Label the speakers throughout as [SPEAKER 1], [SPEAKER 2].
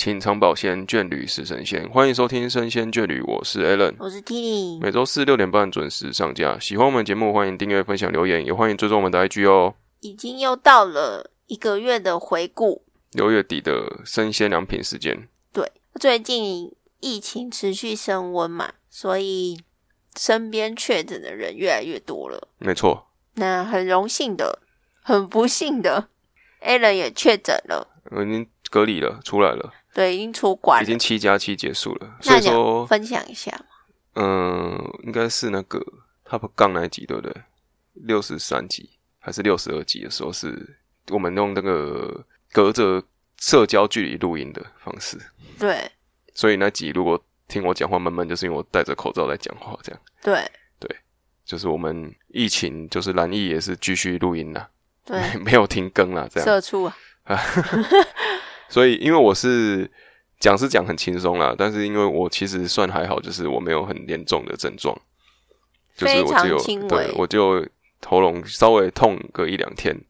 [SPEAKER 1] 情长保鲜，眷侣是神仙。欢迎收听《生鲜眷侣》，我是 Allen，
[SPEAKER 2] 我是 T。
[SPEAKER 1] 每周四六点半准时上架。喜欢我们节目，欢迎订阅、分享、留言，也欢迎追踪我们的 IG 哦。
[SPEAKER 2] 已经又到了一个月的回顾，
[SPEAKER 1] 六月底的生鲜良品时间。
[SPEAKER 2] 对，最近疫情持续升温嘛，所以身边确诊的人越来越多了。
[SPEAKER 1] 没错。
[SPEAKER 2] 那很荣幸的，很不幸的 Allen 也确诊了。
[SPEAKER 1] 我已经隔离了，出来了。
[SPEAKER 2] 对，已经出馆，
[SPEAKER 1] 已经七加七结束了。所以说，
[SPEAKER 2] 分享一下
[SPEAKER 1] 嗯，应该是那个 Top 杠那集对不对？六十三集还是六十二集的时候，是我们用那个隔着社交距离录音的方式。
[SPEAKER 2] 对。
[SPEAKER 1] 所以那集如果听我讲话闷闷，就是因为我戴着口罩在讲话，这样。
[SPEAKER 2] 对。
[SPEAKER 1] 对，就是我们疫情，就是蓝疫也是继续录音啦。
[SPEAKER 2] 对，
[SPEAKER 1] 没有停更啦，这样。
[SPEAKER 2] 社畜啊。
[SPEAKER 1] 所以，因为我是讲是讲很轻松啦，但是因为我其实算还好，就是我没有很严重的症状，就是我只有对我就喉咙稍微痛个一两天，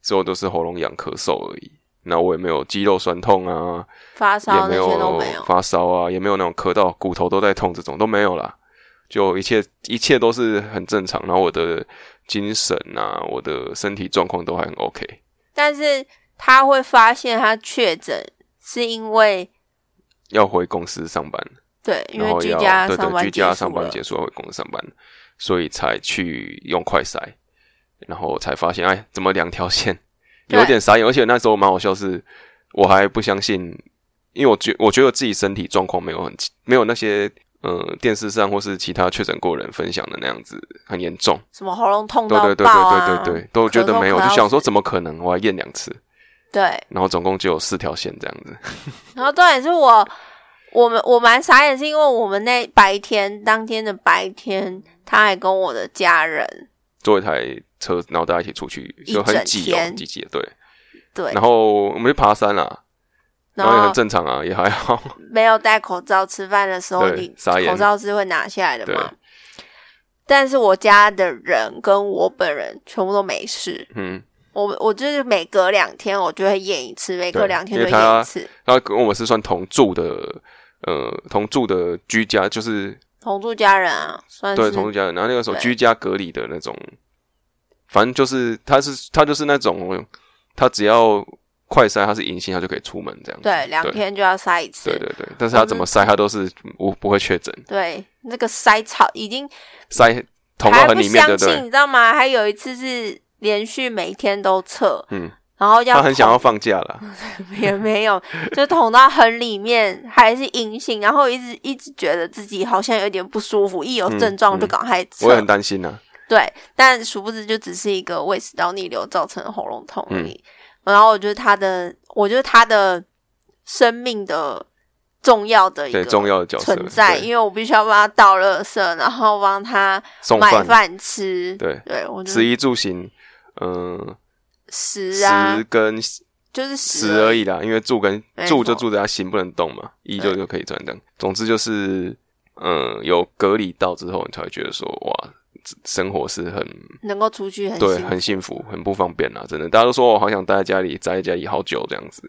[SPEAKER 1] 之后都是喉咙痒、咳嗽而已。那我也没有肌肉酸痛啊，
[SPEAKER 2] 发烧
[SPEAKER 1] 也没
[SPEAKER 2] 有
[SPEAKER 1] 发烧啊，也没有那种咳到骨头都在痛这种都没有啦，就一切一切都是很正常。然后我的精神啊，我的身体状况都还很 OK，
[SPEAKER 2] 但是。他会发现他确诊是因为
[SPEAKER 1] 要回公司上班，
[SPEAKER 2] 对，因为居家
[SPEAKER 1] 对对居家上
[SPEAKER 2] 班
[SPEAKER 1] 结束要回公司上班，所以才去用快筛，然后才发现，哎，怎么两条线，有点傻眼。而且那时候蛮好笑，是我还不相信，因为我觉我觉得自己身体状况没有很没有那些呃电视上或是其他确诊过人分享的那样子很严重，
[SPEAKER 2] 什么喉咙痛
[SPEAKER 1] 到对对对对对对，都觉得没有，就想说怎么可能，我还验两次。
[SPEAKER 2] 对，
[SPEAKER 1] 然后总共就有四条线这样子。
[SPEAKER 2] 然后重点是我，我们我蛮傻眼，是因为我们那白天当天的白天，他还跟我的家人
[SPEAKER 1] 坐一台车，然后大家一起出去，就很挤哦，挤挤的。对
[SPEAKER 2] 对。
[SPEAKER 1] 然后我们去爬山啦，然后也很正常啊，也还好。
[SPEAKER 2] 没有戴口罩吃饭的时候，你口罩是会拿下来的嘛？但是我家的人跟我本人全部都没事。嗯。我我就是每隔两天我就会验一次，每隔两天就验一次。
[SPEAKER 1] 他跟我们是算同住的，呃，同住的居家，就是
[SPEAKER 2] 同住家人啊，算
[SPEAKER 1] 对同住家人。然后那个时候居家隔离的那种，反正就是他是他就是那种，他只要快筛他是阴性，他就可以出门这样。
[SPEAKER 2] 对，两天就要筛一次。
[SPEAKER 1] 对对对，但是他怎么筛，他都是不不会确诊。
[SPEAKER 2] 对，那个筛草已经
[SPEAKER 1] 筛捅到很里面的，对，
[SPEAKER 2] 你知道吗？还有一次是。连续每天都测，嗯，然后要
[SPEAKER 1] 他很想要放假了，
[SPEAKER 2] 也没有，就捅到很里面还是阴性，然后一直一直觉得自己好像有点不舒服，一有症状就赶快测。
[SPEAKER 1] 我也很担心呢。
[SPEAKER 2] 对，但殊不知就只是一个胃食道逆流造成的喉咙痛而已。然后我觉得他的，我觉得他的生命的重要的一个
[SPEAKER 1] 重要的角
[SPEAKER 2] 色存在，因为我必须要帮他倒垃圾，然后帮他买饭吃，
[SPEAKER 1] 对
[SPEAKER 2] 对，我
[SPEAKER 1] 食衣住行。嗯，
[SPEAKER 2] 十啊，
[SPEAKER 1] 十跟
[SPEAKER 2] 就是
[SPEAKER 1] 十而已啦，因为住跟住就住在他心不能动嘛，一就就可以转正。总之就是，嗯，有隔离到之后，你才会觉得说，哇，生活是很
[SPEAKER 2] 能够出去，很
[SPEAKER 1] 对，很幸福，很不方便啦，真的。大家都说我好想待在家里，待在家里好久这样子。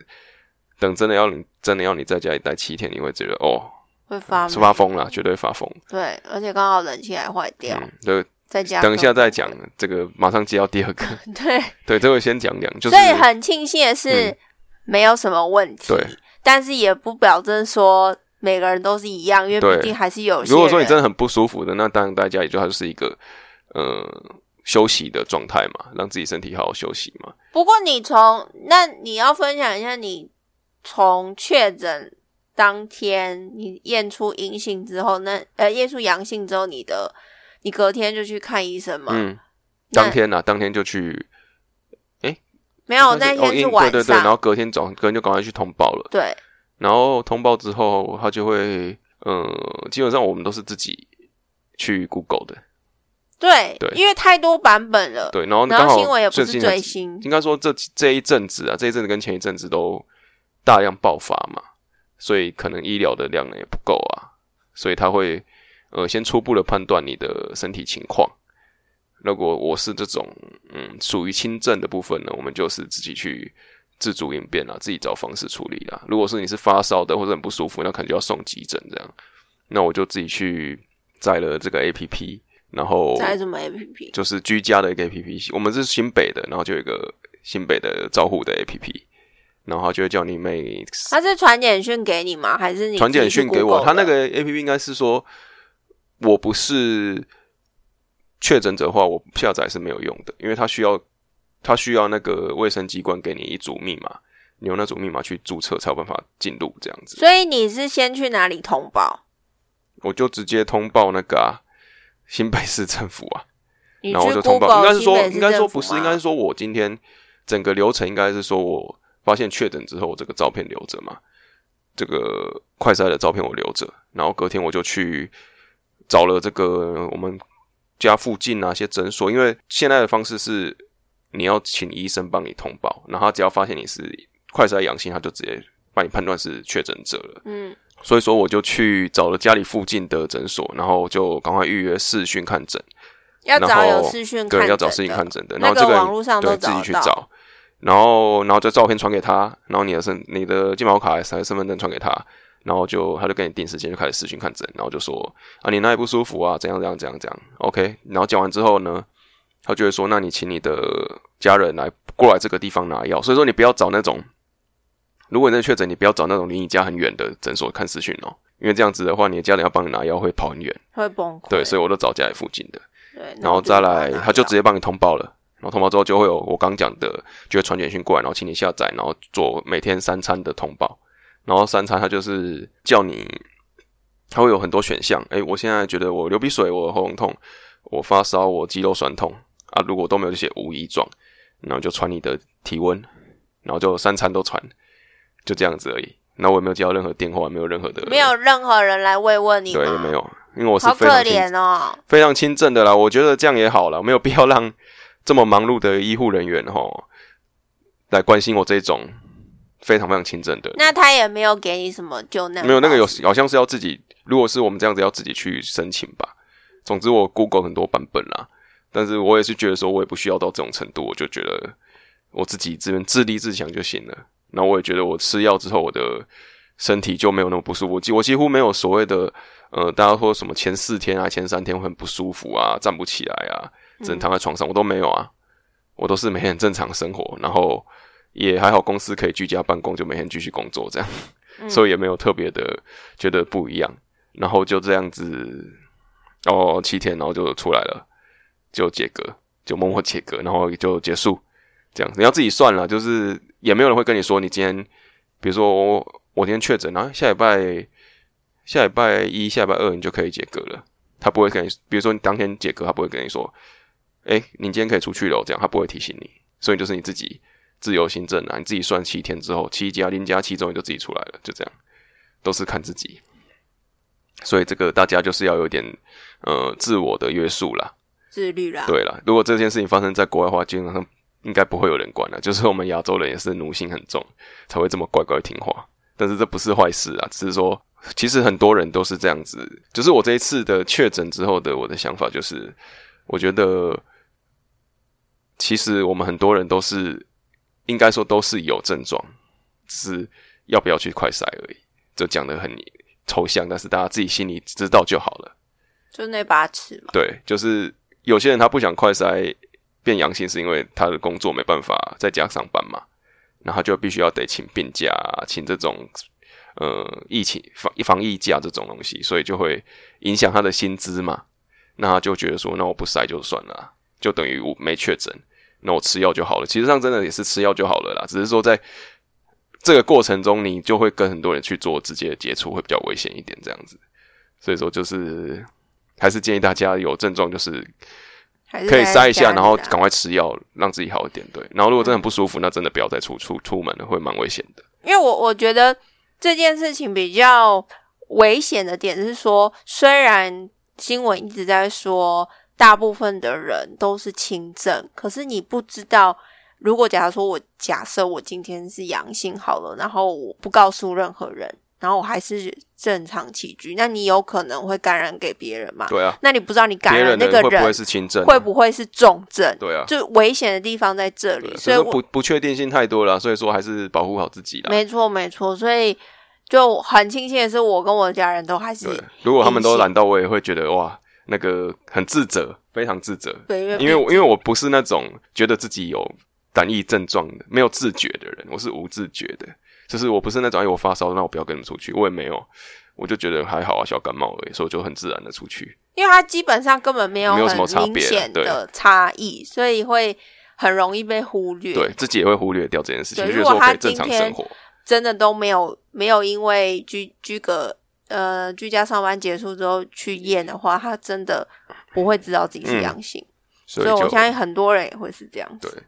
[SPEAKER 1] 等真的要你真的要你在家里待七天，你会觉得哦，
[SPEAKER 2] 会发
[SPEAKER 1] 发疯了，绝对发疯。
[SPEAKER 2] 对，而且刚好冷气还坏掉，
[SPEAKER 1] 对。等一下再讲，这个马上接到第二个。
[SPEAKER 2] 对
[SPEAKER 1] 对，这个先讲讲。
[SPEAKER 2] 所以很庆幸的是，没有什么问题。
[SPEAKER 1] 对，
[SPEAKER 2] 但是也不表证说每个人都是一样，因为毕竟还是有。
[SPEAKER 1] 如果说你真的很不舒服的，那当然大家也就还是一个呃休息的状态嘛，让自己身体好好休息嘛。
[SPEAKER 2] 不过你从那你要分享一下，你从确诊当天你验出阴性之后，那呃验出阳性之后，你的。你隔天就去看医生吗？嗯，
[SPEAKER 1] 当天呐，当天就去。哎，
[SPEAKER 2] 没有，那天是晚上。
[SPEAKER 1] 对对对，然后隔天早，隔天就赶快去通报了。
[SPEAKER 2] 对，
[SPEAKER 1] 然后通报之后，他就会，嗯，基本上我们都是自己去 Google 的。
[SPEAKER 2] 对对，因为太多版本了。
[SPEAKER 1] 对，然后
[SPEAKER 2] 然后新闻也不是最新。
[SPEAKER 1] 应该说这这一阵子啊，这一阵子跟前一阵子都大量爆发嘛，所以可能医疗的量也不够啊，所以他会。呃，先初步的判断你的身体情况。如果我是这种，嗯，属于轻症的部分呢，我们就是自己去自主应变啊，自己找方式处理啦。如果是你是发烧的或者很不舒服，那可能就要送急诊这样。那我就自己去载了这个 A P P，然后
[SPEAKER 2] 载什么 A P P？
[SPEAKER 1] 就是居家的一个 A P P。我们是新北的，然后就有一个新北的照护的 A P P，然后就会叫你每
[SPEAKER 2] 他是传简讯给你吗？还是你
[SPEAKER 1] 传简讯给我？他那个 A P P 应该是说，我不是确诊者的话，我下载是没有用的，因为他需要他需要那个卫生机关给你一组密码，你用那组密码去注册才有办法进入这样子。
[SPEAKER 2] 所以你是先去哪里通报？
[SPEAKER 1] 我就直接通报那个啊，新北市政府啊，然后我就通报，应该是说，应该说不是，应该是说我今天整个流程应该是说我发现确诊之后，这个照片留着嘛，这个快筛的照片我留着，然后隔天我就去找了这个我们家附近哪些诊所，因为现在的方式是你要请医生帮你通报，然后只要发现你是快筛阳性，他就直接帮你判断是确诊者了，嗯。所以说，我就去找了家里附近的诊所，然后就赶快预约视讯看诊。
[SPEAKER 2] 要找有视讯
[SPEAKER 1] 对，要找视讯看诊的。然后这
[SPEAKER 2] 个网络上
[SPEAKER 1] 对自己去找，然后然后这照片传给他，然后你的身、你的健保卡还是身份证传给他，然后就他就跟你定时间就开始视讯看诊，然后就说啊你哪里不舒服啊？怎样怎样怎样怎样？OK，然后讲完之后呢，他就会说那你请你的家人来过来这个地方拿药。所以说你不要找那种。如果你确诊，你不要找那种离你家很远的诊所看视讯哦，因为这样子的话，你的家人要帮你拿药会跑很远，
[SPEAKER 2] 会崩溃。
[SPEAKER 1] 对，所以我都找家里附近的。对，然后再来，他就直接帮你通报了。然后通报之后，就会有我刚讲的，就会传简讯过来，然后请你下载，然后做每天三餐的通报。然后三餐他就是叫你，他会有很多选项。哎，我现在觉得我流鼻水，我喉咙痛，我发烧，我肌肉酸痛啊。如果都没有这些无异状，然后就传你的体温，然后就三餐都传。就这样子而已，那我也没有接到任何电话，没有任何的，
[SPEAKER 2] 没有任何人来慰问你，
[SPEAKER 1] 对，没有，因为我是
[SPEAKER 2] 好可怜哦，
[SPEAKER 1] 非常轻症的啦。我觉得这样也好了，没有必要让这么忙碌的医护人员哈来关心我这种非常非常轻症的。
[SPEAKER 2] 那他也没有给你什么救难，
[SPEAKER 1] 没有那个有好像是要自己，如果是我们这样子要自己去申请吧。总之我 Google 很多版本啦，但是我也是觉得说我也不需要到这种程度，我就觉得我自己这边自立自强就行了。那我也觉得，我吃药之后，我的身体就没有那么不舒服。几我几乎没有所谓的，呃，大家说什么前四天啊、前三天会很不舒服啊，站不起来啊，只能躺在床上，我都没有啊。我都是每天正常生活，然后也还好，公司可以居家办公，就每天继续工作这样，所以也没有特别的觉得不一样。然后就这样子，哦，七天，然后就出来了，就解隔，就默默解隔，然后就结束。这样你要自己算了，就是也没有人会跟你说，你今天，比如说我我今天确诊，然后下礼拜下礼拜一、下礼拜二你就可以解隔了。他不会跟你，比如说你当天解隔，他不会跟你说，哎，你今天可以出去了，这样他不会提醒你。所以就是你自己自由行政啊，你自己算七天之后，七加零加七之后你就自己出来了，就这样，都是看自己。所以这个大家就是要有点呃自我的约束啦，
[SPEAKER 2] 自律啦。
[SPEAKER 1] 对啦，如果这件事情发生在国外的话，基本上。应该不会有人管了，就是我们亚洲人也是奴性很重，才会这么乖乖听话。但是这不是坏事啊，只是说其实很多人都是这样子。就是我这一次的确诊之后的我的想法，就是我觉得其实我们很多人都是应该说都是有症状，只是要不要去快筛而已。就讲的很抽象，但是大家自己心里知道就好了。
[SPEAKER 2] 就那把尺嘛。
[SPEAKER 1] 对，就是有些人他不想快筛。变阳性是因为他的工作没办法在家上班嘛，然后就必须要得请病假，请这种呃疫情防防疫假这种东西，所以就会影响他的薪资嘛。那他就觉得说，那我不筛就算了，就等于我没确诊，那我吃药就好了。其实上真的也是吃药就好了啦，只是说在这个过程中，你就会跟很多人去做直接的接触，会比较危险一点这样子。所以说，就是还是建议大家有症状就是。可以塞一下，然后赶快吃药，让自己好一点。对，然后如果真的不舒服，那真的不要再出出出门了，会蛮危险的。
[SPEAKER 2] 因为我我觉得这件事情比较危险的点是说，虽然新闻一直在说大部分的人都是轻症，可是你不知道，如果假如说我假设我今天是阳性好了，然后我不告诉任何人，然后我还是正常起居，那你有可能会感染给别人嘛？
[SPEAKER 1] 对啊，
[SPEAKER 2] 那你不知道你感染那个
[SPEAKER 1] 人会不会是轻症？
[SPEAKER 2] 会不会是重症？
[SPEAKER 1] 对啊，
[SPEAKER 2] 就危险的地方在这里，所以
[SPEAKER 1] 不不确定性太多了，所以说还是保护好自己啦。
[SPEAKER 2] 没错，没错，所以就很庆幸的是，我跟我的家人都还是，
[SPEAKER 1] 如果他们都染到，我也会觉得哇，那个很自责，非常自责。
[SPEAKER 2] 对，
[SPEAKER 1] 因为因为我不是那种觉得自己有胆疫症状的，没有自觉的人，我是无自觉的。就是我不是那种，哎，我发烧，那我不要跟你们出去。我也没有，我就觉得还好啊，小感冒而已，所以我就很自然的出去。
[SPEAKER 2] 因为它基本上根本没
[SPEAKER 1] 有
[SPEAKER 2] 没有
[SPEAKER 1] 什么
[SPEAKER 2] 明显的差异，所以会很容易被忽略。
[SPEAKER 1] 对自己也会忽略掉这件事情。如果
[SPEAKER 2] 他
[SPEAKER 1] 正常生活
[SPEAKER 2] 真的都没有没有因为居居隔呃居家上班结束之后去验的话，他真的不会知道自己是阳性。
[SPEAKER 1] 所以
[SPEAKER 2] 我相信很多人也会是这样子。
[SPEAKER 1] 对，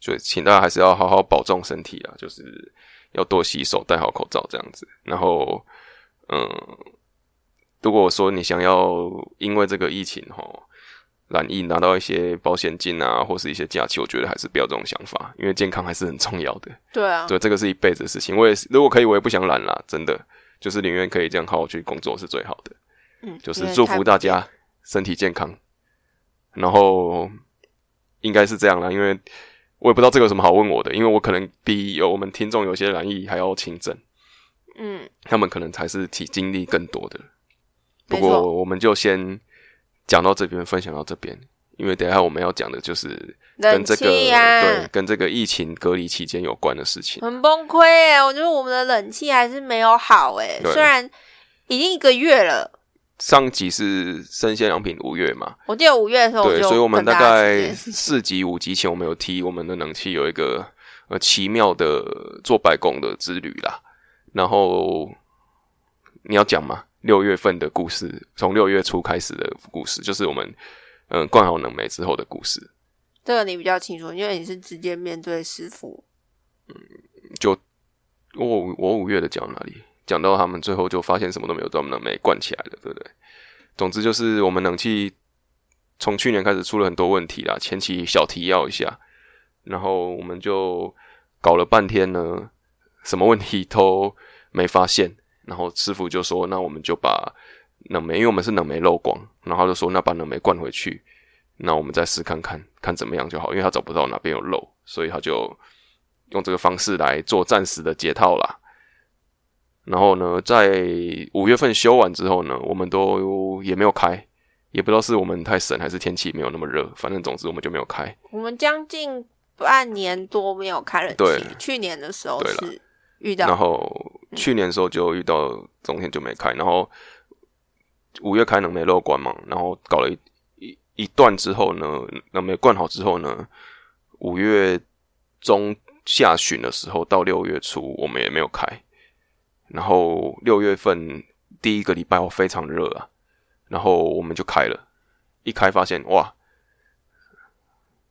[SPEAKER 1] 所以请大家还是要好好保重身体啊，就是。要多洗手，戴好口罩，这样子。然后，嗯，如果说你想要因为这个疫情哈染疫拿到一些保险金啊，或是一些假期，我觉得还是不要这种想法，因为健康还是很重要的。
[SPEAKER 2] 对啊，
[SPEAKER 1] 对，这个是一辈子的事情。我也是，如果可以，我也不想染啦，真的，就是宁愿可以这样好好去工作是最好的。
[SPEAKER 2] 嗯，
[SPEAKER 1] 就是祝福大家身体健康。然后应该是这样啦，因为。我也不知道这个有什么好问我的，因为我可能比有我们听众有些难易还要轻症，
[SPEAKER 2] 嗯，
[SPEAKER 1] 他们可能才是体经历更多的。不过我们就先讲到这边，分享到这边，因为等下我们要讲的就是跟这个对跟这个疫情隔离期间有关的事情。
[SPEAKER 2] 很崩溃哎，我觉得我们的冷气还是没有好哎，虽然已经一个月了。
[SPEAKER 1] 上集是生鲜良品五月嘛？
[SPEAKER 2] 我记得五月的时候，
[SPEAKER 1] 对，所以我们大概四集五集前，我们有提我们的冷气有一个呃奇妙的做白工的之旅啦。然后你要讲吗，六月份的故事，从六月初开始的故事，就是我们嗯灌好冷媒之后的故事。
[SPEAKER 2] 这个你比较清楚，因为你是直接面对师傅。
[SPEAKER 1] 嗯，就我我五月的讲哪里？讲到他们最后就发现什么都没有，专门冷媒灌起来了，对不对？总之就是我们冷气从去年开始出了很多问题啦，前期小提要一下，然后我们就搞了半天呢，什么问题都没发现，然后师傅就说：“那我们就把冷媒，因为我们是冷媒漏光，然后就说那把冷媒灌回去，那我们再试看看看怎么样就好，因为他找不到哪边有漏，所以他就用这个方式来做暂时的解套啦。”然后呢，在五月份修完之后呢，我们都也没有开，也不知道是我们太省还是天气没有那么热，反正总之我们就没有开。
[SPEAKER 2] 我们将近半年多没有开冷气，去年的时候是遇到，
[SPEAKER 1] 然后去年的时候就遇到冬天就没开，然后五月开能没漏关嘛，然后搞了一一一段之后呢，能没灌好之后呢，五月中下旬的时候到六月初我们也没有开。然后六月份第一个礼拜我非常热啊，然后我们就开了，一开发现哇，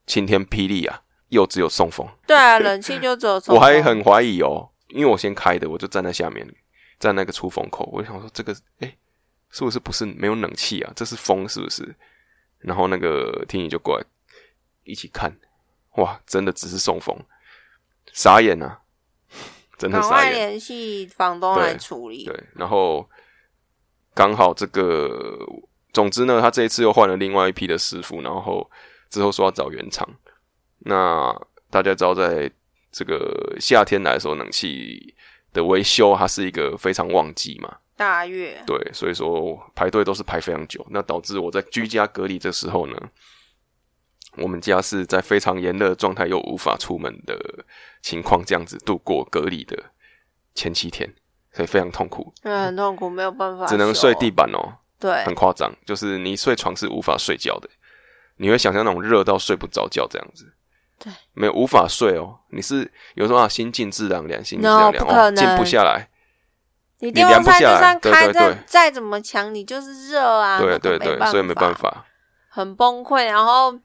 [SPEAKER 1] 晴天霹雳啊，又只有送风。
[SPEAKER 2] 对啊，冷气就只有送。
[SPEAKER 1] 我还很怀疑哦，因为我先开的，我就站在下面，在那个出风口，我就想说这个，哎，是不是不是没有冷气啊？这是风是不是？然后那个听雨就过来一起看，哇，真的只是送风，傻眼啊！赶
[SPEAKER 2] 快联系房东来处理。
[SPEAKER 1] 对，然后刚好这个，总之呢，他这一次又换了另外一批的师傅，然后之后说要找原厂。那大家知道，在这个夏天来的时候，冷气的维修它是一个非常旺季嘛，
[SPEAKER 2] 大月。
[SPEAKER 1] 对，所以说排队都是排非常久，那导致我在居家隔离的时候呢。我们家是在非常炎热状态又无法出门的情况，这样子度过隔离的前七天，所以非常痛苦。
[SPEAKER 2] 对，很痛苦，没有办法，
[SPEAKER 1] 只能睡地板哦。
[SPEAKER 2] 对，
[SPEAKER 1] 很夸张，就是你睡床是无法睡觉的，你会想象那种热到睡不着觉这样子。
[SPEAKER 2] 对，
[SPEAKER 1] 没有无法睡哦。你是有时候啊，心静自然凉，心静自然凉哦，静不下来。
[SPEAKER 2] 你电风扇就算开再再怎么强，你就是热啊。
[SPEAKER 1] 对对对，所以没办法，
[SPEAKER 2] 很崩溃，然后。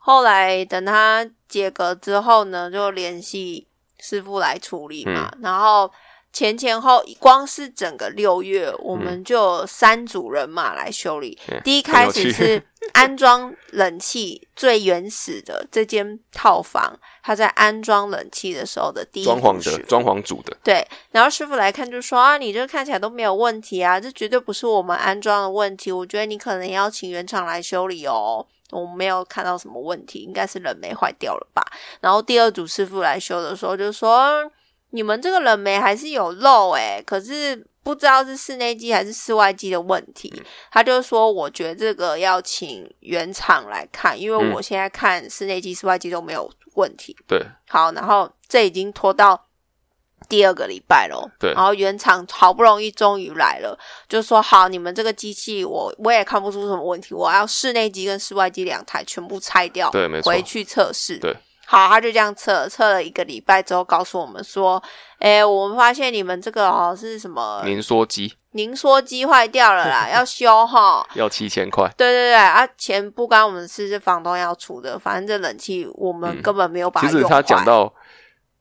[SPEAKER 2] 后来等他解隔之后呢，就联系师傅来处理嘛。然后前前后光是整个六月，我们就三组人马来修理。第一开始是 安装冷气最原始的这间套房，他在安装冷气的时候的第一
[SPEAKER 1] 装潢的装潢组的
[SPEAKER 2] 对，然后师傅来看就说啊，你这看起来都没有问题啊，这绝对不是我们安装的问题，我觉得你可能要请原厂来修理哦。我没有看到什么问题，应该是冷媒坏掉了吧。然后第二组师傅来修的时候就说。你们这个冷媒还是有漏诶，可是不知道是室内机还是室外机的问题。他就说，我觉得这个要请原厂来看，因为我现在看室内机、室外机都没有问题。
[SPEAKER 1] 对，
[SPEAKER 2] 好，然后这已经拖到第二个礼拜了。
[SPEAKER 1] 对，
[SPEAKER 2] 然后原厂好不容易终于来了，就说好，你们这个机器我我也看不出什么问题，我要室内机跟室外机两台全部拆掉，
[SPEAKER 1] 对，没错，
[SPEAKER 2] 回去测试。
[SPEAKER 1] 对。
[SPEAKER 2] 好，他就这样测测了一个礼拜之后，告诉我们说：“哎，我们发现你们这个哦是什么
[SPEAKER 1] 凝缩机？
[SPEAKER 2] 凝缩机坏掉了啦，要修哈，
[SPEAKER 1] 要七千块。
[SPEAKER 2] 对对对啊，钱不关我们事，是房东要出的。反正这冷气我们根本没有把。
[SPEAKER 1] 其实他讲到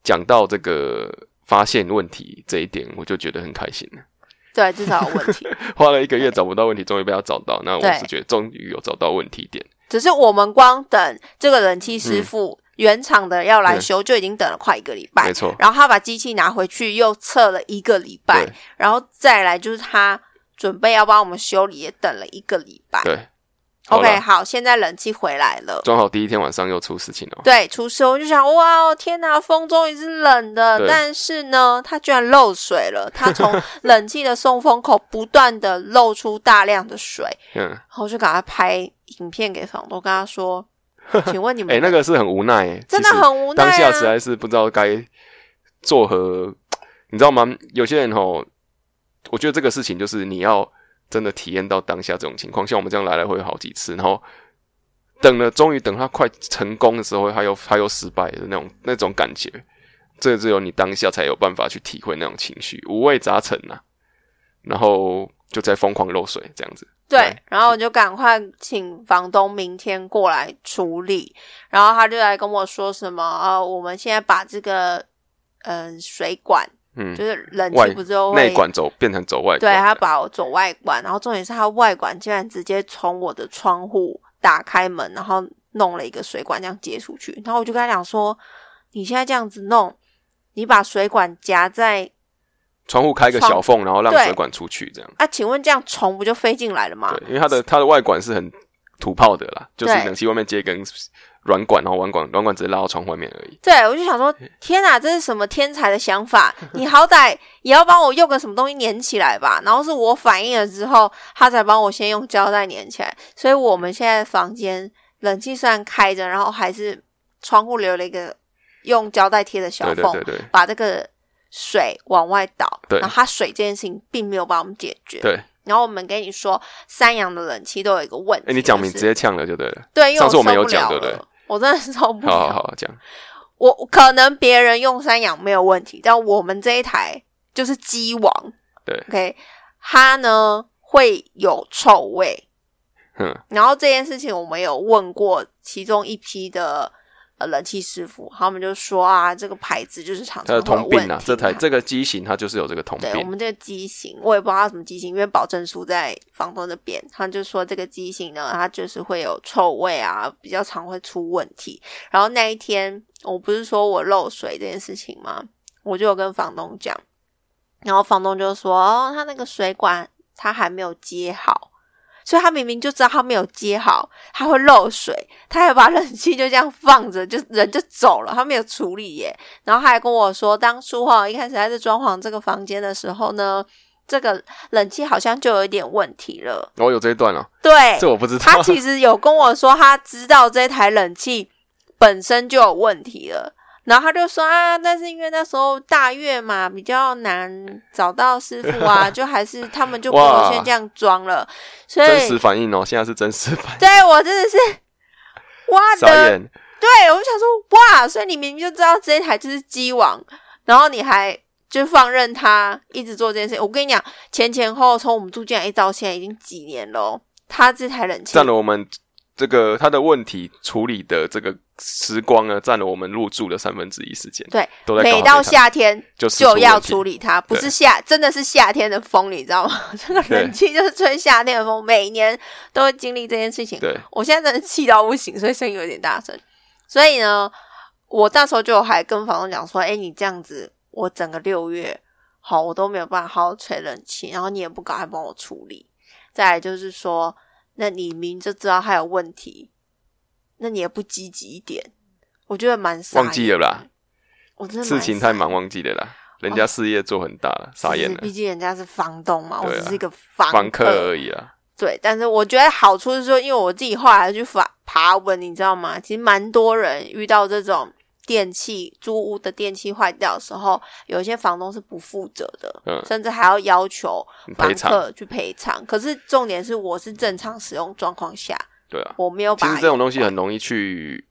[SPEAKER 1] 讲到这个发现问题这一点，我就觉得很开心了。
[SPEAKER 2] 对，至少有问题。
[SPEAKER 1] 花了一个月找不到问题，终于被他找到。那我是觉得终于有找到问题点。
[SPEAKER 2] 只是我们光等这个冷气师傅。原厂的要来修，就已经等了快一个礼拜。
[SPEAKER 1] 没错，
[SPEAKER 2] 然后他把机器拿回去，又测了一个礼拜，然后再来就是他准备要帮我们修理，也等了一个礼拜。
[SPEAKER 1] 对
[SPEAKER 2] ，OK，好，现在冷气回来了，
[SPEAKER 1] 装好第一天晚上又出事情了。
[SPEAKER 2] 对，出事我就想，哇，天哪，风终于是冷的，但是呢，它居然漏水了，它从冷气的送风口不断的漏出大量的水。嗯，然后我就赶快拍影片给房东，跟他说。请问你们？
[SPEAKER 1] 哎，那个是很无奈，哎，
[SPEAKER 2] 真的很无奈。
[SPEAKER 1] 当下实在是不知道该作何，你知道吗？有些人吼，我觉得这个事情就是你要真的体验到当下这种情况，像我们这样来来回回好几次，然后等了，终于等他快成功的时候，他又他又失败的那种那种感觉，这只有你当下才有办法去体会那种情绪，五味杂陈呐，然后就在疯狂漏水这样子。
[SPEAKER 2] 对，然后我就赶快请房东明天过来处理，然后他就来跟我说什么啊，我们现在把这个嗯水管，嗯，就是冷气不是
[SPEAKER 1] 内管走变成走外，
[SPEAKER 2] 对他把我走外管，然后重点是他外管竟然直接从我的窗户打开门，然后弄了一个水管这样接出去，然后我就跟他讲说，你现在这样子弄，你把水管夹在。
[SPEAKER 1] 窗户开个小缝，然后让水管出去，这样
[SPEAKER 2] 啊？请问这样虫不就飞进来了吗？
[SPEAKER 1] 对，因为它的它的外管是很土炮的啦，就是冷气外面接一根软管，然后软管软管直接拉到窗外面而已。
[SPEAKER 2] 对，我就想说，天哪，这是什么天才的想法？你好歹也要帮我用个什么东西粘起来吧？然后是我反应了之后，他才帮我先用胶带粘起来。所以我们现在房间冷气虽然开着，然后还是窗户留了一个用胶带贴的小缝，把这个。水往外倒，然后它水这件事情并没有帮我们解决。
[SPEAKER 1] 对，
[SPEAKER 2] 然后我们跟你说，三阳的冷气都有一个问题。
[SPEAKER 1] 哎，你讲明直接呛了就对了。
[SPEAKER 2] 对，
[SPEAKER 1] 上次我们有
[SPEAKER 2] 讲，
[SPEAKER 1] 对不对？
[SPEAKER 2] 我真的是受不了。
[SPEAKER 1] 好好好，讲。
[SPEAKER 2] 我可能别人用三阳没有问题，但我们这一台就是鸡王。
[SPEAKER 1] 对
[SPEAKER 2] ，OK，它呢会有臭味。嗯，然后这件事情我们有问过其中一批的。呃，冷气师傅，他们就说啊，这个牌子就是常常
[SPEAKER 1] 通病啊。这台这个机型它就是有这个通病。
[SPEAKER 2] 对，我们这个机型，我也不知道它什么机型，因为保证书在房东那边，他就说这个机型呢，它就是会有臭味啊，比较常会出问题。然后那一天，我不是说我漏水这件事情吗？我就有跟房东讲，然后房东就说，哦，他那个水管他还没有接好。所以他明明就知道他没有接好，他会漏水，他还把冷气就这样放着，就人就走了，他没有处理耶。然后他还跟我说，当初哈一开始在这装潢这个房间的时候呢，这个冷气好像就有一点问题了。
[SPEAKER 1] 我有这一段哦，
[SPEAKER 2] 对，
[SPEAKER 1] 这我不知道。
[SPEAKER 2] 他其实有跟我说，他知道这台冷气本身就有问题了。然后他就说啊，但是因为那时候大月嘛，比较难找到师傅啊，就还是他们就不能先这样装了。所以
[SPEAKER 1] 真实反应哦，现在是真实反应。
[SPEAKER 2] 对我真的是哇的，对我就想说哇，所以你明明就知道这一台就是机王，然后你还就放任他一直做这件事。我跟你讲，前前后从我们住进来一到现在已经几年了，他这台冷气
[SPEAKER 1] 占了我们这个他的问题处理的这个时光呢，占了我们入住的三分之一时间。
[SPEAKER 2] 对，
[SPEAKER 1] 都在
[SPEAKER 2] 每到夏天
[SPEAKER 1] 就
[SPEAKER 2] 就要处理它，不是夏，真的是夏天的风，你知道吗？这个冷气就是吹夏天的风，每年都会经历这件事情。
[SPEAKER 1] 对，
[SPEAKER 2] 我现在真的气到不行，所以声音有点大声。所以呢，我那时候就还跟房东讲说：“哎，你这样子，我整个六月好，我都没有办法好好吹冷气，然后你也不赶快帮我处理。再来就是说。”那你明就知道他有问题，那你也不积极一点，我觉得蛮
[SPEAKER 1] 忘记了啦。
[SPEAKER 2] 我真的
[SPEAKER 1] 事情太忙，忘记了啦。人家事业做很大了，傻眼了。
[SPEAKER 2] 毕竟人家是房东嘛，我只是一个房
[SPEAKER 1] 客而已啦。
[SPEAKER 2] 对，但是我觉得好处是说，因为我自己后来去爬爬文，你知道吗？其实蛮多人遇到这种。电器租屋的电器坏掉的时候，有一些房东是不负责的，甚至还要要求房客去赔偿。可是重点是，我是正常使用状况下，
[SPEAKER 1] 对啊，
[SPEAKER 2] 我没有。
[SPEAKER 1] 其实这种东西很容易去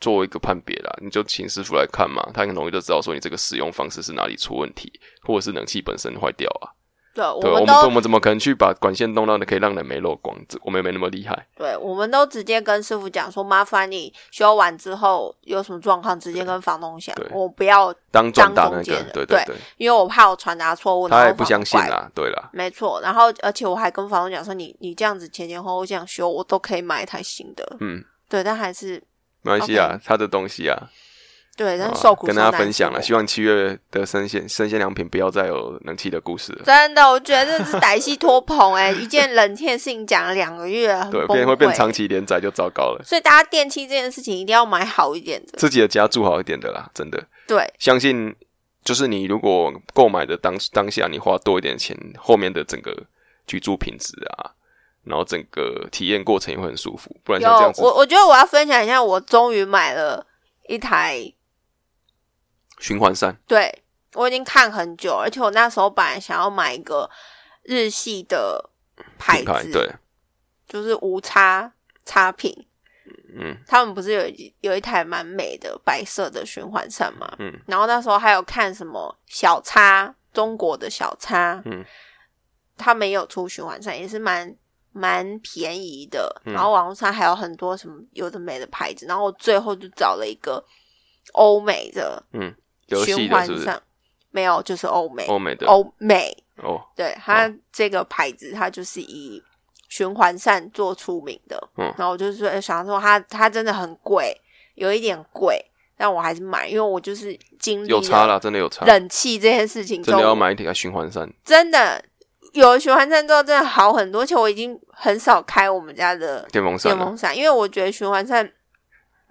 [SPEAKER 1] 做一个判别啦，你就请师傅来看嘛，他很容易就知道说你这个使用方式是哪里出问题，或者是冷气本身坏掉啊。
[SPEAKER 2] 对，
[SPEAKER 1] 我们我们怎么可能去把管线弄到的可以让人没漏光？我们也没那么厉害。
[SPEAKER 2] 对，我们都直接跟师傅讲说，麻烦你修完之后有什么状况，直接跟房东讲，我不要
[SPEAKER 1] 当
[SPEAKER 2] 当
[SPEAKER 1] 中间
[SPEAKER 2] 的。
[SPEAKER 1] 对对对，
[SPEAKER 2] 因为我怕我传达错误，
[SPEAKER 1] 他也不相信啦。对啦，
[SPEAKER 2] 没错。然后而且我还跟房东讲说，你你这样子前前后后这样修，我都可以买一台新的。嗯，对，但还是
[SPEAKER 1] 没关系啊，他的东西啊。
[SPEAKER 2] 对，但是受苦
[SPEAKER 1] 跟大家分享了，希望七月的生鲜生鲜良品不要再有冷气的故事了。
[SPEAKER 2] 真的，我觉得这是歹戏托棚哎，一件冷气的事情讲了两个月，
[SPEAKER 1] 对，变会变长期连载就糟糕了。
[SPEAKER 2] 所以大家电器这件事情一定要买好一点的，
[SPEAKER 1] 自己的家住好一点的啦，真的。
[SPEAKER 2] 对，
[SPEAKER 1] 相信就是你如果购买的当当下你花多一点钱，后面的整个居住品质啊，然后整个体验过程也会很舒服。不然像这样子，
[SPEAKER 2] 我我觉得我要分享一下，我终于买了一台。
[SPEAKER 1] 循环扇，
[SPEAKER 2] 对我已经看很久，而且我那时候本来想要买一个日系的牌子，
[SPEAKER 1] 对，
[SPEAKER 2] 就是无差差品，嗯，他们不是有有一台蛮美的白色的循环扇嘛，嗯，然后那时候还有看什么小叉，中国的小叉，嗯，他没有出循环扇，也是蛮蛮便宜的，然后网络上还有很多什么有的美的牌子，然后我最后就找了一个欧美的，嗯。循环上没有，就是欧美，
[SPEAKER 1] 欧美的
[SPEAKER 2] 欧美哦，对它这个牌子，它就是以循环扇做出名的。嗯，然后我就是说，想说它它真的很贵，有一点贵，但我还是买，因为我就是经历
[SPEAKER 1] 有差了，真的有差。
[SPEAKER 2] 冷气这件事情，
[SPEAKER 1] 真的要买一台循环扇，
[SPEAKER 2] 真的有循环扇之后，真的好很多。而且我已经很少开我们家的
[SPEAKER 1] 电风扇，
[SPEAKER 2] 电风扇，因为我觉得循环扇。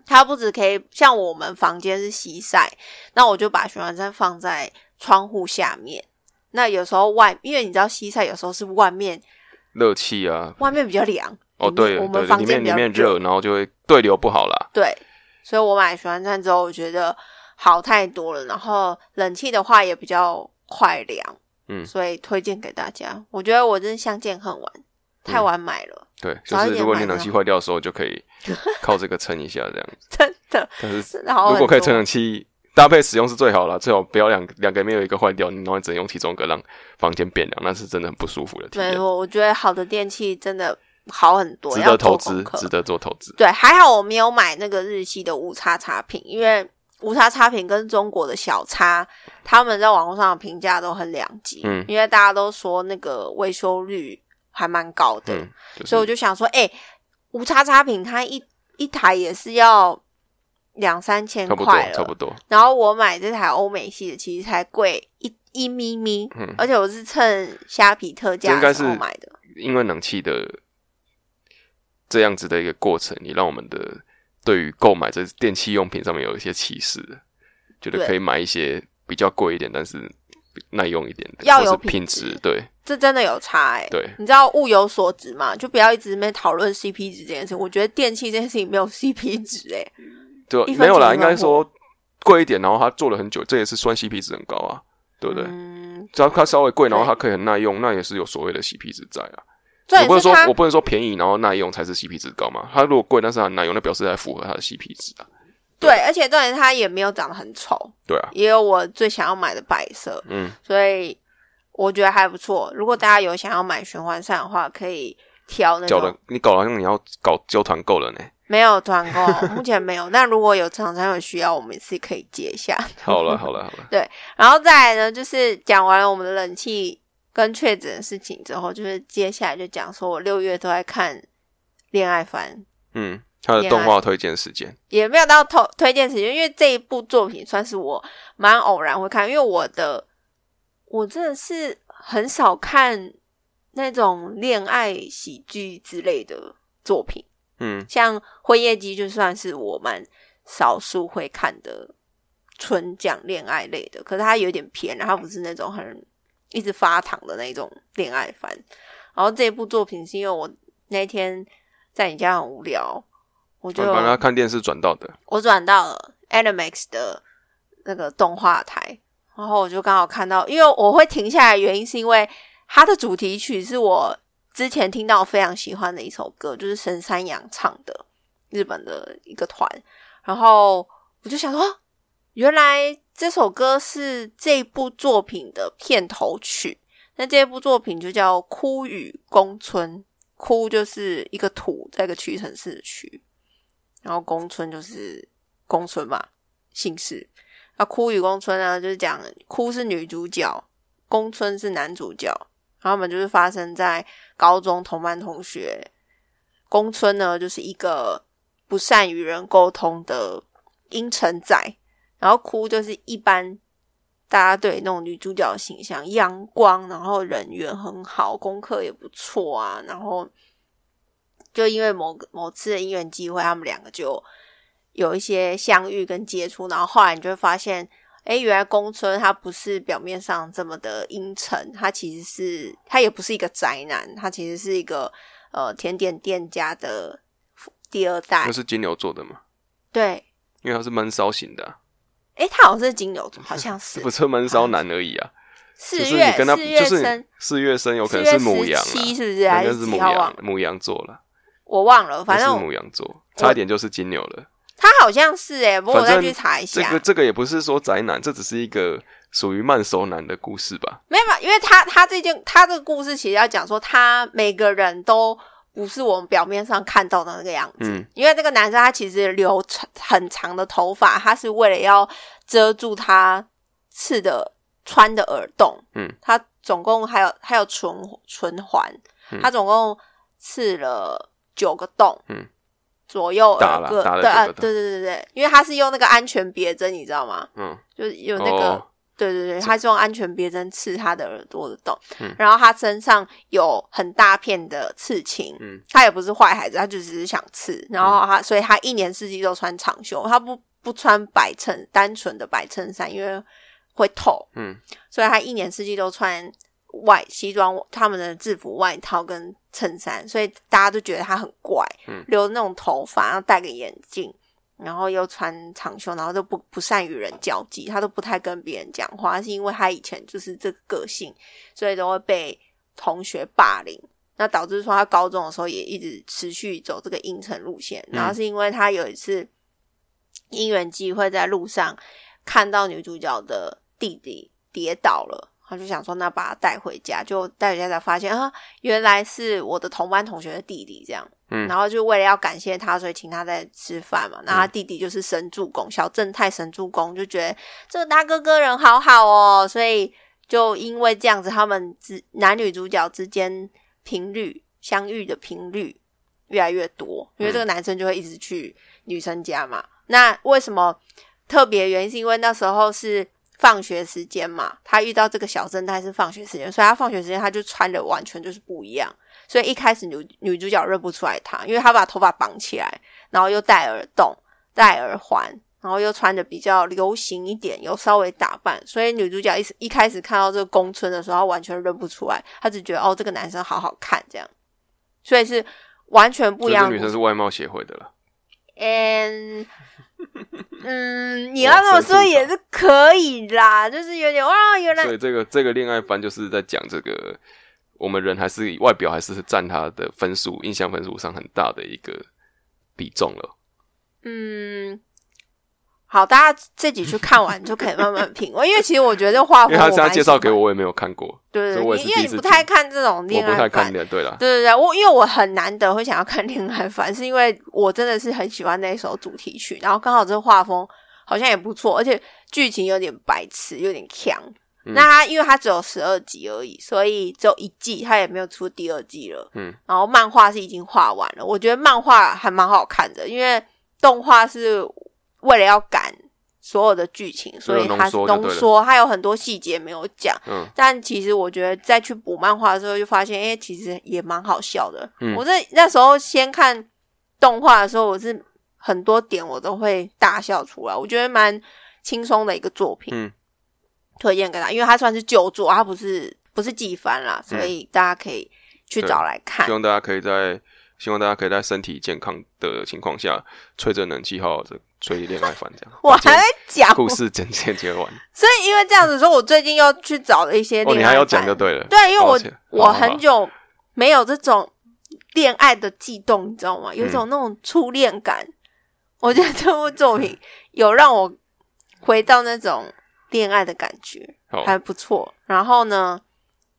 [SPEAKER 2] 它不止可以像我们房间是西晒，那我就把循环扇放在窗户下面。那有时候外，因为你知道西晒有时候是外面
[SPEAKER 1] 热气啊，
[SPEAKER 2] 外面比较凉。
[SPEAKER 1] 哦，对，
[SPEAKER 2] 我们房
[SPEAKER 1] 间里面
[SPEAKER 2] 热，
[SPEAKER 1] 然后就会对流不好啦。
[SPEAKER 2] 对，所以我买循环扇之后，我觉得好太多了。然后冷气的话也比较快凉，嗯，所以推荐给大家。我觉得我真的相见恨晚，太晚买了。
[SPEAKER 1] 对，就是如果你冷气坏掉的时候，就可以 靠这个撑一下，这样子。
[SPEAKER 2] 真的。
[SPEAKER 1] 但是如果可以吹冷气搭配使用是最好了，最好不要两两个没有一个坏掉，你然后只能用其中一个让房间变凉，那是真的很不舒服的。
[SPEAKER 2] 对，我我觉得好的电器真的好很多，
[SPEAKER 1] 值得投资，值得做投资。
[SPEAKER 2] 对，还好我没有买那个日系的无差差品，因为无差差品跟中国的小差，他们在网络上的评价都很两极。嗯，因为大家都说那个维修率。还蛮高的，所以我就想说，哎，无叉叉品它一一台也是要两三千块
[SPEAKER 1] 了，差不多。
[SPEAKER 2] 然后我买这台欧美系的，其实才贵一一咪咪，而且我是趁虾皮特价时候买的。
[SPEAKER 1] 因为冷气的这样子的一个过程，你让我们的对于购买这电器用品上面有一些歧视，觉得可以买一些比较贵一点，但是。耐用一点的，
[SPEAKER 2] 要有
[SPEAKER 1] 品质，对，
[SPEAKER 2] 这真的有差哎。
[SPEAKER 1] 对，
[SPEAKER 2] 你知道物有所值嘛？就不要一直在讨论 CP 值这件事。我觉得电器这件事情没有 CP 值哎。
[SPEAKER 1] 对，没有啦，应该说贵一点，然后它做了很久，这也是算 CP 值很高啊，对不对？嗯，只要它稍微贵，然后它可以很耐用，那也是有所谓的 CP 值在啊。我不能说，我不能说便宜然后耐用才是 CP 值高嘛。它如果贵，但是它耐用，那表示还符合它的 CP 值啊。
[SPEAKER 2] 对，而且重点它也没有长得很丑，
[SPEAKER 1] 对啊，
[SPEAKER 2] 也有我最想要买的白色，嗯，所以我觉得还不错。如果大家有想要买循环扇的话，可以挑那种。
[SPEAKER 1] 你搞好像你要搞交团购了呢？
[SPEAKER 2] 没有团购，目前没有。那如果有厂商有需要，我们是可以接一下。
[SPEAKER 1] 好了，好了，好了。
[SPEAKER 2] 对，然后再来呢，就是讲完了我们的冷气跟确诊的事情之后，就是接下来就讲说我六月都在看恋爱番。
[SPEAKER 1] 嗯，他的动画推荐时间
[SPEAKER 2] 也没有到推推荐时间，因为这一部作品算是我蛮偶然会看，因为我的我真的是很少看那种恋爱喜剧之类的作品。嗯，像《辉夜姬》就算是我蛮少数会看的纯讲恋爱类的，可是它有点偏，它不是那种很一直发糖的那种恋爱番。然后这部作品是因为我那天在你家很无聊，我就
[SPEAKER 1] 帮他看电视转到的，
[SPEAKER 2] 我转到了 Animax 的那个动画台，然后我就刚好看到，因为我会停下来，原因是因为它的主题曲是我。之前听到非常喜欢的一首歌，就是神山羊唱的日本的一个团，然后我就想说，原来这首歌是这部作品的片头曲。那这部作品就叫《枯雨宫村》，枯就是一个土，在一个屈臣氏的屈，然后宫村就是宫村嘛，姓氏。那哭与宫村呢，就是讲哭是女主角，宫村是男主角。他们就是发生在高中同班同学，宫村呢就是一个不善与人沟通的阴沉仔，然后哭就是一般大家对那种女主角的形象，阳光，然后人缘很好，功课也不错啊，然后就因为某个某次的因缘机会，他们两个就有一些相遇跟接触，然后后来你就会发现。哎，原来宫村他不是表面上这么的阴沉，他其实是他也不是一个宅男，他其实是一个呃甜点店家的第二代。
[SPEAKER 1] 那是金牛座的吗？
[SPEAKER 2] 对，
[SPEAKER 1] 因为他是闷骚型的。
[SPEAKER 2] 哎，他好像是金牛座，好像 是
[SPEAKER 1] 不是闷骚男而已啊？
[SPEAKER 2] 四月四月生，
[SPEAKER 1] 四月生有可能是母羊，
[SPEAKER 2] 七是不是？还是
[SPEAKER 1] 母羊？母羊座了，
[SPEAKER 2] 我忘了，反正
[SPEAKER 1] 母羊座，差一点就是金牛了。
[SPEAKER 2] 他好像是哎，不过我再去查一下。
[SPEAKER 1] 这个这个也不是说宅男，这只是一个属于慢熟男的故事吧？
[SPEAKER 2] 没有，因为他他这件他这个故事其实要讲说，他每个人都不是我们表面上看到的那个样子。嗯，因为这个男生他其实留长很长的头发，他是为了要遮住他刺的穿的耳洞。嗯，他总共还有还有唇唇环，他总共刺了九个洞。嗯。左右耳个，对啊，对对对对，因为他是用那个安全别针，你知道吗？嗯，就是有那个，对对对，他是用安全别针刺他的耳朵的洞，嗯然后他身上有很大片的刺青，嗯，他也不是坏孩子，他就只是想刺，然后他，所以他一年四季都穿长袖，他不不穿白衬，单纯的白衬衫，因为会透，嗯，所以他一年四季都穿。外西装，他们的制服外套跟衬衫，所以大家都觉得他很怪，留那种头发，然后戴个眼镜，然后又穿长袖，然后都不不善与人交际，他都不太跟别人讲话，是因为他以前就是这个个性，所以都会被同学霸凌，那导致说他高中的时候也一直持续走这个阴沉路线，然后是因为他有一次因缘机会在路上看到女主角的弟弟跌倒了。他就想说，那把他带回家，就带回家才发现啊，原来是我的同班同学的弟弟这样。嗯，然后就为了要感谢他，所以请他在吃饭嘛。那他弟弟就是神助攻，小正太神助攻，就觉得这个大哥哥人好好哦，所以就因为这样子，他们之男女主角之间频率相遇的频率越来越多，因为这个男生就会一直去女生家嘛。那为什么特别原因？是因为那时候是。放学时间嘛，他遇到这个小侦探是放学时间，所以他放学时间他就穿的完全就是不一样，所以一开始女女主角认不出来他，因为他把头发绑起来，然后又戴耳洞、戴耳环，然后又穿的比较流行一点，又稍微打扮，所以女主角一一开始看到这个宫村的时候，完全认不出来，她只觉得哦这个男生好好看这样，所以是完全不一样。
[SPEAKER 1] 女生是外貌协会的了。
[SPEAKER 2] 嗯。嗯，你要这么说也是可以啦，就是有点哇，原来
[SPEAKER 1] 所以这个这个恋爱番就是在讲这个，我们人还是以外表还是占他的分数，印象分数上很大的一个比重了。
[SPEAKER 2] 嗯，好，大家自己去看完就可以慢慢品味。因为其实我觉得画 风，
[SPEAKER 1] 因为他他介绍给我，我也没有看过。
[SPEAKER 2] 对对，
[SPEAKER 1] 因
[SPEAKER 2] 为你不太看这种恋爱番，
[SPEAKER 1] 对
[SPEAKER 2] 对
[SPEAKER 1] 了，
[SPEAKER 2] 对对对，我因为我很难得会想要看恋爱番，是因为我真的是很喜欢那首主题曲，然后刚好这画风好像也不错，而且剧情有点白痴，有点强。那它因为它只有十二集而已，所以只有一季，它也没有出第二季了。嗯，然后漫画是已经画完了，我觉得漫画还蛮好看的，因为动画是为了要赶。所有的剧情，所以它浓缩，它有很多细节没有讲。嗯，但其实我觉得再去补漫画的时候，就发现，哎，其实也蛮好笑的。嗯，我在那时候先看动画的时候，我是很多点我都会大笑出来，我觉得蛮轻松的一个作品。嗯，推荐给他，因为它算是旧作，他不是不是季番啦，所以大家可以去找来看。
[SPEAKER 1] 希望大家可以在。希望大家可以在身体健康的情况下，吹着冷气，好好的追恋爱番这样。
[SPEAKER 2] 我还在讲
[SPEAKER 1] 故事，简简接完。
[SPEAKER 2] 所以因为这样子说，我最近又去找了一些。哦，
[SPEAKER 1] 你还要讲就对了。
[SPEAKER 2] 对，因为我我很久没有这种恋爱的悸动，你知道吗？有种那种初恋感。我觉得这部作品 有让我回到那种恋爱的感觉，还不错。然后呢？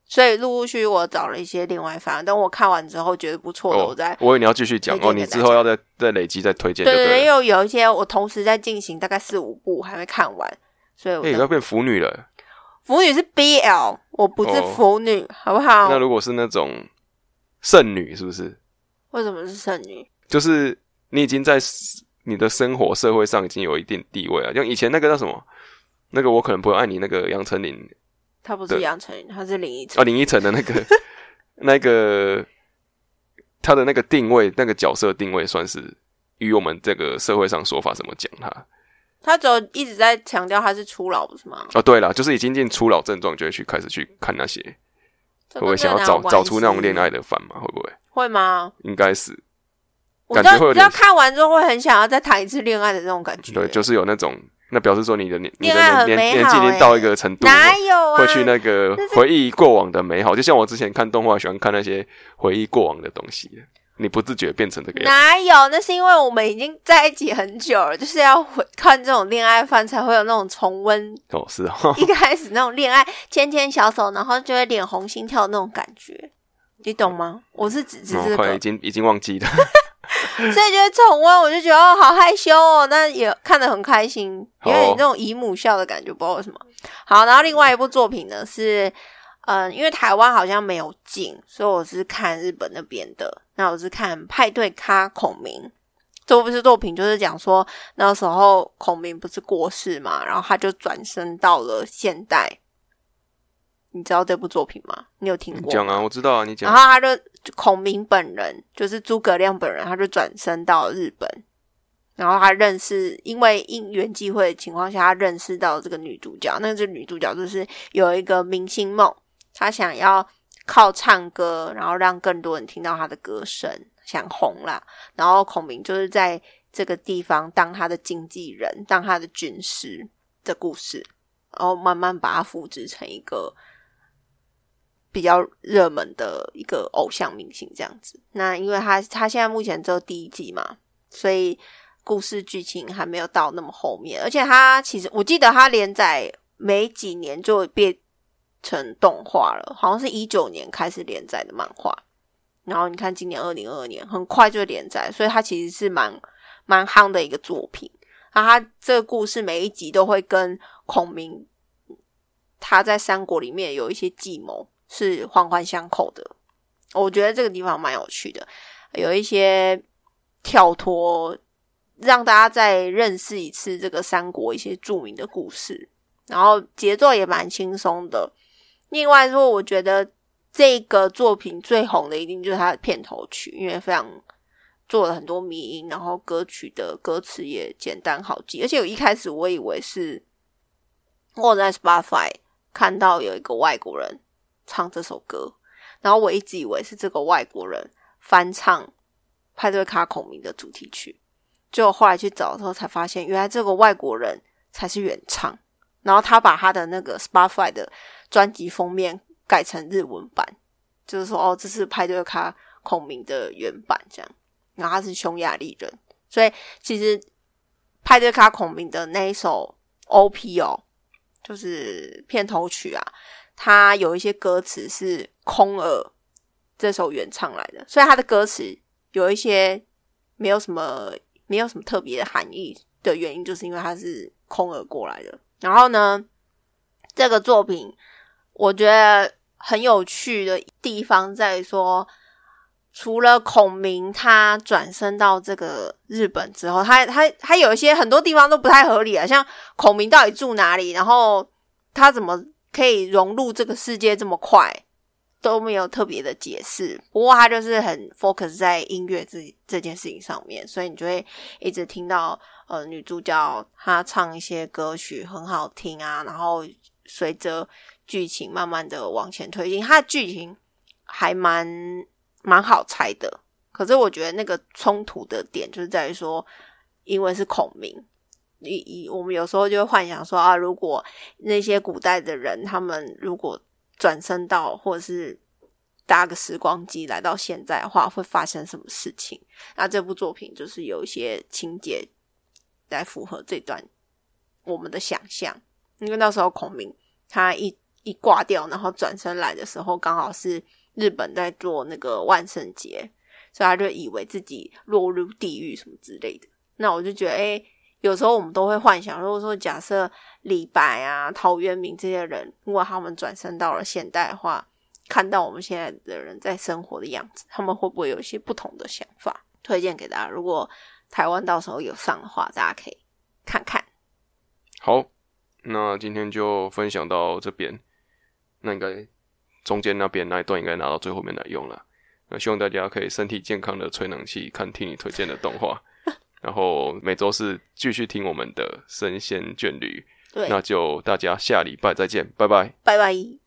[SPEAKER 2] 所以陆陆续续我找了一些另外番，等我看完之后觉得不错的，我再。
[SPEAKER 1] 我以为你要继续讲哦，你之后要再再累积再推荐。
[SPEAKER 2] 对对
[SPEAKER 1] 对，
[SPEAKER 2] 因为有一些我同时在进行，大概四五部还没看完，所以我。
[SPEAKER 1] 要变腐女了。
[SPEAKER 2] 腐女是 BL，我不是腐女，好不好？
[SPEAKER 1] 那如果是那种剩女，是不是？
[SPEAKER 2] 为什么是剩女？
[SPEAKER 1] 就是你已经在你的生活社会上已经有一定地位了，像以前那个叫什么？那个我可能不会爱你，那个杨丞琳。
[SPEAKER 2] 他不是杨丞琳，他是林依晨。
[SPEAKER 1] 哦，林依晨的那个 那个他的那个定位，那个角色定位，算是与我们这个社会上说法怎么讲他？
[SPEAKER 2] 他只有一直在强调他是初老，不是吗？
[SPEAKER 1] 哦，对了，就是已经进初老症状，就会去开始去看那些，会不会想要找找出那种恋爱的烦嘛？会不会？
[SPEAKER 2] 会吗？
[SPEAKER 1] 应该是，
[SPEAKER 2] 感觉会。你知道看完之后会很想要再谈一次恋爱的那种感觉。
[SPEAKER 1] 对，就是有那种。那表示说你的年你的年年纪已经到一个程度，
[SPEAKER 2] 哪有啊？
[SPEAKER 1] 会去那个回忆过往的美好，就像我之前看动画，喜欢看那些回忆过往的东西。你不自觉变成这个样？
[SPEAKER 2] 哪有？那是因为我们已经在一起很久了，就是要回看这种恋爱番才会有那种重温。
[SPEAKER 1] 哦，是哦，
[SPEAKER 2] 一开始那种恋爱牵牵小手，然后就会脸红心跳那种感觉，你懂吗？我是只只是
[SPEAKER 1] 已经已经忘记了。
[SPEAKER 2] 所以觉得重温，我就觉得哦，好害羞哦，那也看得很开心，有点那种姨母笑的感觉，不知道为什么。好，然后另外一部作品呢是，嗯，因为台湾好像没有进，所以我是看日本那边的。那我是看《派对咖孔明》，这部是作品，就是讲说那时候孔明不是过世嘛，然后他就转身到了现代。你知道这部作品吗？你有听过？
[SPEAKER 1] 讲啊，我知道啊，你讲。
[SPEAKER 2] 然后他就孔明本人，就是诸葛亮本人，他就转身到日本，然后他认识，因为因缘际会的情况下，他认识到这个女主角。那这女主角就是有一个明星梦，她想要靠唱歌，然后让更多人听到她的歌声，想红啦。然后孔明就是在这个地方当他的经纪人，当他的军师的故事，然后慢慢把它复制成一个。比较热门的一个偶像明星这样子，那因为他他现在目前只有第一季嘛，所以故事剧情还没有到那么后面，而且他其实我记得他连载没几年就变成动画了，好像是一九年开始连载的漫画，然后你看今年二零二二年很快就连载，所以他其实是蛮蛮夯的一个作品。那他这个故事每一集都会跟孔明他在三国里面有一些计谋。是环环相扣的，我觉得这个地方蛮有趣的，有一些跳脱，让大家再认识一次这个三国一些著名的故事，然后节奏也蛮轻松的。另外说，我觉得这个作品最红的一定就是它的片头曲，因为非常做了很多迷音，然后歌曲的歌词也简单好记，而且我一开始我以为是我在 Spotify 看到有一个外国人。唱这首歌，然后我一直以为是这个外国人翻唱《派对卡孔明》的主题曲，就后来去找的时候才发现，原来这个外国人才是原唱。然后他把他的那个 Spotify 的专辑封面改成日文版，就是说哦，这是派对卡孔明的原版这样。然后他是匈牙利人，所以其实派对卡孔明的那一首 OP 哦，就是片头曲啊，它有一些歌词是空耳这首原唱来的，所以它的歌词有一些没有什么没有什么特别的含义的原因，就是因为它是空耳过来的。然后呢，这个作品我觉得很有趣的地方在说。除了孔明，他转身到这个日本之后，他他他有一些很多地方都不太合理啊，像孔明到底住哪里，然后他怎么可以融入这个世界这么快，都没有特别的解释。不过他就是很 focus 在音乐这这件事情上面，所以你就会一直听到呃女主角她唱一些歌曲很好听啊，然后随着剧情慢慢的往前推进，它的剧情还蛮。蛮好猜的，可是我觉得那个冲突的点就是在于说，因为是孔明，以以我们有时候就会幻想说啊，如果那些古代的人他们如果转身到或者是搭个时光机来到现在的话，会发生什么事情？那这部作品就是有一些情节来符合这段我们的想象，因为那时候孔明他一一挂掉，然后转身来的时候，刚好是。日本在做那个万圣节，所以他就以为自己落入地狱什么之类的。那我就觉得，哎，有时候我们都会幻想，如果说假设李白啊、陶渊明这些人，如果他们转身到了现代的话，看到我们现在的人在生活的样子，他们会不会有一些不同的想法？推荐给大家，如果台湾到时候有上的话，大家可以看看。
[SPEAKER 1] 好，那今天就分享到这边，那应该。中间那边那一段应该拿到最后面来用了。那希望大家可以身体健康的吹冷气，看听你推荐的动画。然后每周四继续听我们的神仙眷侣。
[SPEAKER 2] 对，
[SPEAKER 1] 那就大家下礼拜再见，拜拜，
[SPEAKER 2] 拜拜。